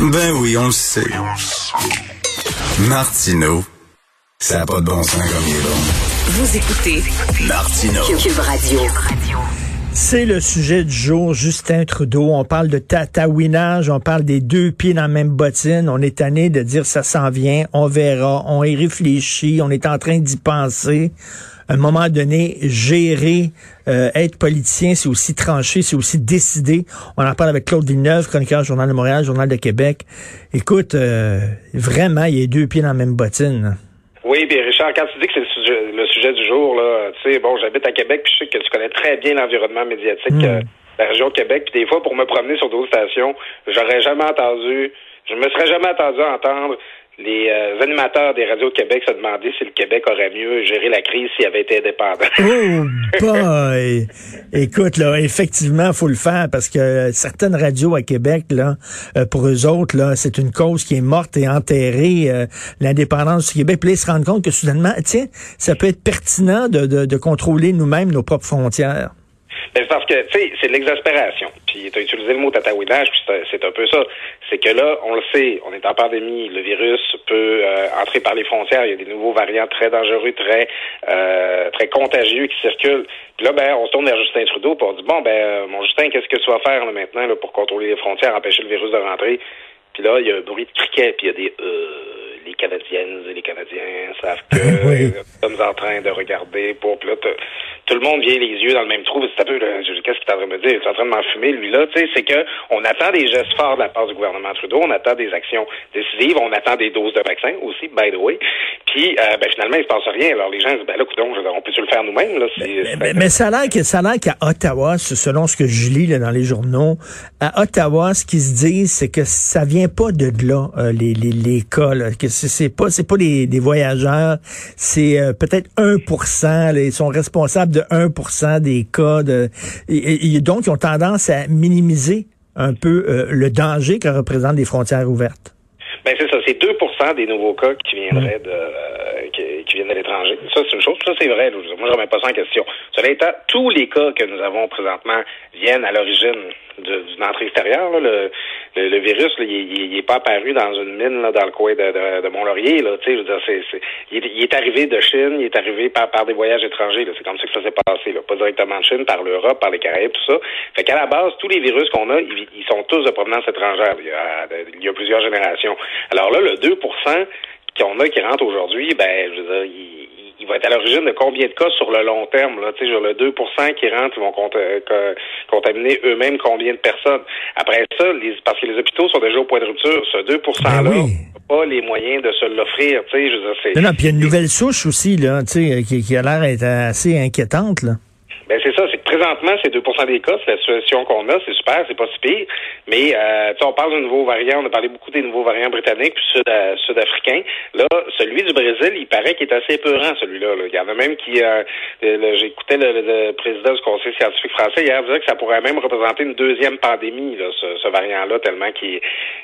Ben oui, on le sait. Martineau, ça n'a pas de bon sens comme il est bon. Vous écoutez Martineau. Cube Radio. C'est le sujet du jour, Justin Trudeau. On parle de tatouinage, on parle des deux pieds dans la même bottine. On est tanné de dire ça s'en vient, on verra, on y réfléchit, on est en train d'y penser. À un moment donné, gérer, euh, être politicien, c'est aussi trancher, c'est aussi décider. On en parle avec Claude Villeneuve, chroniqueur Journal de Montréal, Journal de Québec. Écoute, euh, vraiment, il y a deux pieds dans la même bottine. Oui, bien Richard, quand tu dis que c'est le sujet, le sujet du jour, là, tu sais, bon, j'habite à Québec, puis je sais que tu connais très bien l'environnement médiatique Mm. euh, de la région de Québec, puis des fois, pour me promener sur d'autres stations, j'aurais jamais entendu, je me serais jamais attendu à entendre les euh, animateurs des radios Québec se demander si le Québec aurait mieux géré la crise s'il avait été indépendant. Oh boy! Écoute, là, effectivement, faut le faire parce que certaines radios à Québec, là, euh, pour eux autres, là, c'est une cause qui est morte et enterrée, euh, l'indépendance du Québec. Puis là, ils se rendent compte que soudainement, tiens, ça peut être pertinent de, de, de contrôler nous-mêmes nos propres frontières. Ben, c'est parce que, tu sais, c'est l'exaspération. Puis, tu as utilisé le mot tatouinage, puis c'est- un peu ça. C'est que là, on le sait, on est en pandémie, le virus peut euh, entrer par les frontières. Il y a des nouveaux variants très dangereux, très euh, très contagieux qui circulent. Puis là, ben, on se tourne vers Justin Trudeau pour dit, bon, ben, euh, mon Justin, qu'est-ce que tu vas faire là, maintenant là, pour contrôler les frontières, empêcher le virus de rentrer? Puis là, il y a un bruit de criquet, puis il y a des euh, les Canadiennes et les Canadiens savent que Oui. nous sommes en train de regarder pour puis là, tout le monde vient les yeux dans le même trou. C'est un peu qu'est-ce qu'il est en train de me dire? Il est en train de m'enfumer, lui là. Tu sais, c'est que on attend des gestes forts de la part du gouvernement Trudeau, on attend des actions décisives, on attend des doses de vaccins aussi, by the way. Puis euh, ben, finalement, il se passe rien. Alors les gens disent ben là, coudonc, on peut-tu le faire nous-mêmes? Là, C'est- Mais, c'est- mais- mais ça a l'air que- qu'à Ottawa, selon ce que je lis là, dans les journaux, à Ottawa, ce qu'ils se disent, c'est que ça vient pas de là, euh, les, les, les cas, là, que c'est pas c'est pas des, voyageurs, c'est euh, peut-être 1%, là, ils sont responsables de 1% des cas de et, donc ils ont tendance à minimiser un peu euh, le danger que représentent des frontières ouvertes. Ben c'est ça, c'est 2% des nouveaux cas qui viendraient de euh, qui, qui viennent de l'étranger. Ça, c'est une chose. Ça, c'est vrai. Moi, je remets pas ça en question. Cela étant, tous les cas que nous avons présentement viennent à l'origine d'une entrée extérieure. là. Le, le, virus, là, il, il- il est pas apparu dans une mine là, dans le coin de, de, Mont-Laurier. Là, je veux dire, c'est- il, est, arrivé de Chine, il est arrivé par, par des voyages étrangers. C'est comme ça que ça s'est passé. Là. Pas directement de Chine, par l'Europe, par les Caraïbes, tout ça. Fait qu'à la base, tous les virus qu'on a, ils, ils sont tous de provenance étrangère. Il y a, il y a plusieurs générations. Alors là, le 2% qu'on a qui rentre aujourd'hui, ben, je veux dire, il, va être à l'origine de combien de cas sur le long terme, là, tu sais, sur le 2% qui rentrent, ils vont cont- euh, co- contaminer eux-mêmes combien de personnes? Après ça, les, parce que les hôpitaux sont déjà au point de rupture, ce 2% là, Ben oui. on n'a pas les moyens de se l'offrir. Non, non, puis il y a une nouvelle souche aussi là, tu sais, qui, qui a l'air d'être assez inquiétante là. Ben c'est ça, c'est que présentement, c'est 2% des cas, c'est la situation qu'on a, c'est super, c'est pas si pire. Mais euh, on parle d'un nouveau variant, on a parlé beaucoup des nouveaux variants britanniques puis sud- euh, sud-africains. Là, celui du Brésil, il paraît qu'il est assez peurant, celui-là. là. Il y en a même qui euh, j'écoutais le, président du Conseil scientifique français hier dire que ça pourrait même représenter une deuxième pandémie, là, ce, ce variant-là, tellement qu'il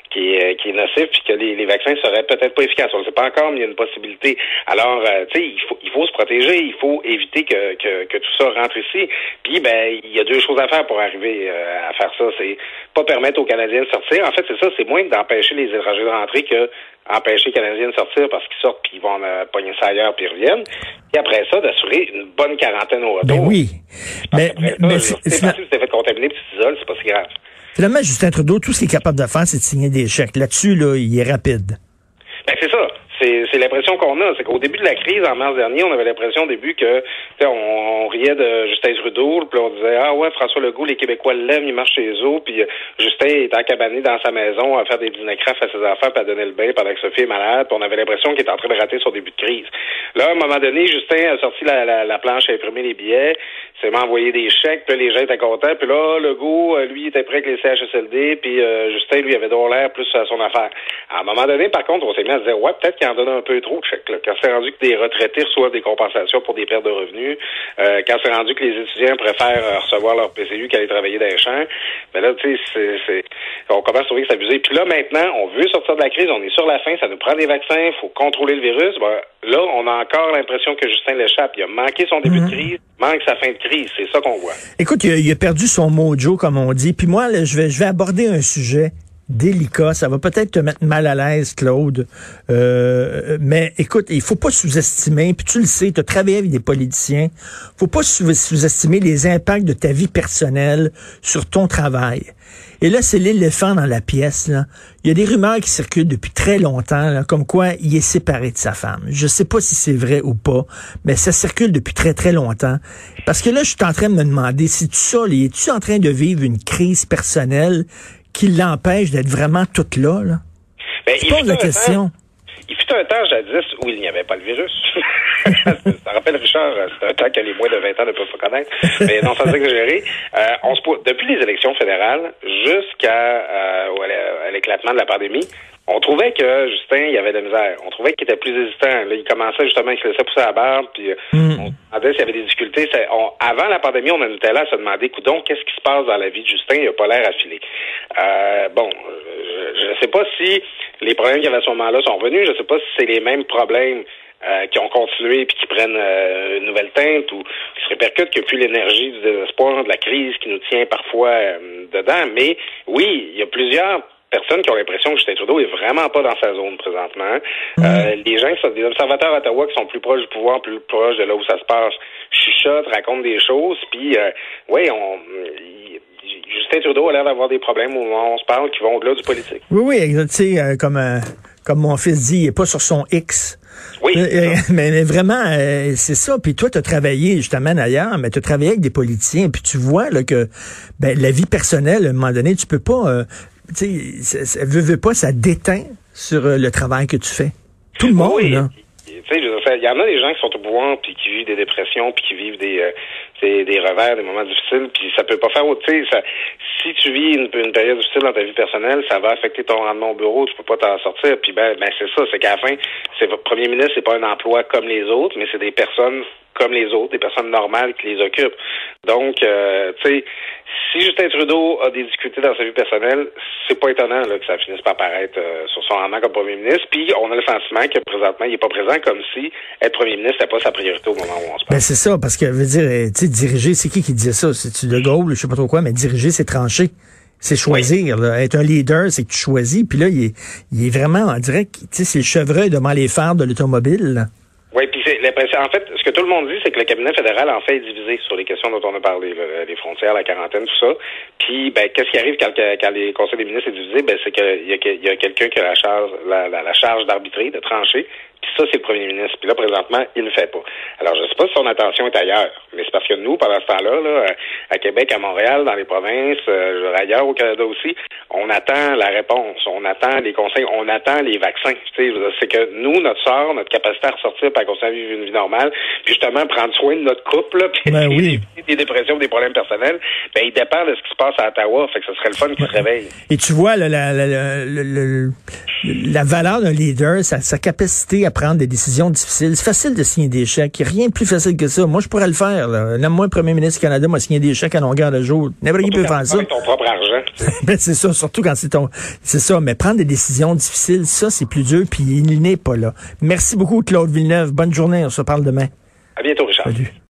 qui est, qui est nocif puis que les, les vaccins seraient peut-être pas efficaces. On ne sait pas encore, mais il y a une possibilité. Alors, euh, tu sais, il faut, il faut se protéger, il faut éviter que, que, que tout ça rentre ici. Puis, ben, il y a deux choses à faire pour arriver euh, à faire ça. C'est pas permettre aux Canadiens de sortir. En fait, c'est ça, c'est moins d'empêcher les étrangers de rentrer que empêcher les Canadiens de sortir parce qu'ils sortent puis ils vont euh, pogner ça ailleurs puis ils reviennent. Puis après ça, d'assurer une bonne quarantaine au retour. Ben oui. Mais, Après mais, ça, mais c'est t'es fait contaminer puis tu t'isoles, c'est pas si grave. Finalement, Justin Trudeau, tout ce qu'il est capable de faire, c'est de signer des chèques. Là-dessus, là, il est rapide. Ben, c'est ça. C'est, l'impression qu'on a. C'est qu'au début de la crise, en mars dernier, on avait l'impression au début que, on, on riait de Justin Trudeau, puis on disait, ah ouais, François Legault, les Québécois l'aiment, il marche chez eux, puis euh, Justin est encabané dans sa maison à faire des dîners crafts à ses enfants, puis à donner le bain pendant que Sophie est malade, puis on avait l'impression qu'il était en train de rater son début de crise. Là, à un moment donné, Justin a sorti la, la, la planche à imprimer les billets, s'est envoyer des chèques, puis les gens étaient contents, puis là, Legault, euh, lui, était prêt avec les CHSLD, puis euh, Justin, lui, avait donc l'air plus à son affaire. À un moment donné, par contre, on s'est mis à se dire, ouais, peut-être qu'il en donne un peu trop de chèques, là. Quand c'est rendu que des retraités reçoivent des compensations pour des pertes de revenus, euh, quand c'est rendu que les étudiants préfèrent euh, recevoir leur PCU qu'aller travailler dans les champs, ben là, tu sais, on commence à trouver que c'est abusé. Puis là, maintenant, on veut sortir de la crise, on est sur la fin, ça nous prend des vaccins, il faut contrôler le virus. Ben, là, on a encore l'impression que Justin l'échappe. Il a manqué son début de crise, manque sa fin de crise. C'est ça qu'on voit. Écoute, il a, il a perdu son mojo, comme on dit. Puis moi, là, je vais, je vais aborder un sujet délicat. Ça va peut-être te mettre mal à l'aise, Claude. Euh, mais écoute, il faut pas sous-estimer, puis tu le sais, tu as travaillé avec des politiciens, faut pas sous-estimer les impacts de ta vie personnelle sur ton travail. Et là, c'est l'éléphant dans la pièce. Il y a des rumeurs qui circulent depuis très longtemps, comme quoi il est séparé de sa femme. Je sais pas si c'est vrai ou pas, mais ça circule depuis très, très longtemps. Parce que là, je suis en train de me demander, si tu ça, es-tu en train de vivre une crise personnelle? Qui l'empêche d'être vraiment toute là? là? Ben, je pose la question. il fut un temps jadis où il n'y avait pas le virus. ça rappelle Richard, c'est un temps que les moins de 20 ans ne peuvent pas connaître. Mais non, sans exagérer, euh, on se depuis les élections fédérales jusqu'à euh, l'éclatement de la pandémie, on trouvait que Justin, il y avait de la misère. On trouvait qu'il était plus hésitant. Là, il commençait justement, il se laissait pousser la barbe, puis euh, mm. on demandait s'il y avait des difficultés. avant la pandémie, on en était là à se demander, coudon, qu'est-ce qui se passe dans la vie de Justin? Il a pas l'air affilé. Euh, bon, je ne sais pas si les problèmes qu'il y avait à ce moment-là sont revenus. Je ne sais pas si c'est les mêmes problèmes euh, qui ont continué puis qui prennent euh, une nouvelle teinte ou qui se répercutent, a plus l'énergie du désespoir, de la crise qui nous tient parfois dedans. Mais oui, il y a plusieurs personnes qui ont l'impression que Justin Trudeau est vraiment pas dans sa zone présentement. Euh, les gens qui sont des observateurs à Ottawa qui sont plus proches du pouvoir, plus proches de là où ça se passe, chuchotent, racontent des choses, puis euh, oui, on Justin Trudeau a l'air d'avoir des problèmes où on se parle qui vont au-delà du politique. Oui, oui, tu sais, euh, comme comme mon fils dit, il n'est pas sur son X. Oui. mais, vraiment, c'est ça. Puis toi, tu as travaillé, justement ailleurs, mais tu as travaillé avec des politiciens, puis tu vois là, que ben, la vie personnelle, à un moment donné, tu peux pas tu sais, ça veut, veut pas, ça déteint sur euh, le travail que tu fais. Tout le monde, oui. là. Il y en a des gens qui sont au pouvoir puis qui vivent des dépressions puis qui vivent des, euh, des, revers, des moments difficiles, puis ça peut pas faire autre. Ça, si tu vis une, une, période difficile dans ta vie personnelle, ça va affecter ton rendement au bureau, tu peux pas t'en sortir. Puis ben, ben c'est ça, c'est qu'à la fin, c'est votre premier ministre, c'est pas un emploi comme les autres, mais c'est des personnes comme les autres, des personnes normales qui les occupent. Donc, euh, tu sais, si Justin Trudeau a des difficultés dans sa vie personnelle, c'est pas étonnant là, que ça finisse par apparaître euh, sur son rendement comme premier ministre. Puis, on a le sentiment que présentement, il est pas présent comme si être premier ministre n'était pas sa priorité au moment où on se parle. Ben, c'est ça, parce que, veut dire, euh, tu sais, diriger, c'est qui qui disait ça? C'est-tu De Gaulle, je sais pas trop quoi, mais diriger, c'est trancher. C'est choisir. Être un leader, c'est que tu choisis. Puis là, il est, il est vraiment, on dirait c'est le chevreuil devant les phares de l'automobile. Oui, puis c'est. En fait, ce que tout le monde dit, c'est que le cabinet fédéral en fait est divisé sur les questions dont on a parlé, les frontières, la quarantaine, tout ça. Puis, ben, qu'est-ce qui arrive quand, quand les conseils des ministres est divisé Ben, c'est qu'il y a, y a quelqu'un qui a la charge, la, la charge d'arbitrer, de trancher. Puis ça, c'est le premier ministre. Puis là, présentement, il ne le fait pas. Alors, je ne sais pas si son attention est ailleurs, mais c'est parce que nous, pendant ce temps-là, là, à Québec, à Montréal, dans les provinces, euh, ailleurs au Canada aussi, on attend la réponse, on attend les conseils, on attend les vaccins. C'est que nous, notre sort, notre capacité à ressortir, pour continuer à vivre une vie normale, puis justement prendre soin de notre couple, puis ben oui. des dépressions, des problèmes personnels, ben il dépend de ce qui se passe à Ottawa. Fait que ce serait le fun qu'il se réveille. Et tu vois, la, la, la, la valeur d'un leader, sa, sa capacité à prendre des décisions difficiles. C'est facile de signer des chèques. Il n'y a rien de plus facile que ça. Moi, je pourrais le faire. Moi, premier ministre du Canada m'a signé des chèques à longueur de jour. N'importe qui peut faire ça. Avec ton propre argent. ben, c'est ça, surtout quand c'est ton... C'est ça, mais prendre des décisions difficiles, ça, c'est plus dur, puis il n'est pas là. Merci beaucoup, Claude Villeneuve. Bonne journée. On se parle demain. À bientôt, Richard. Salut.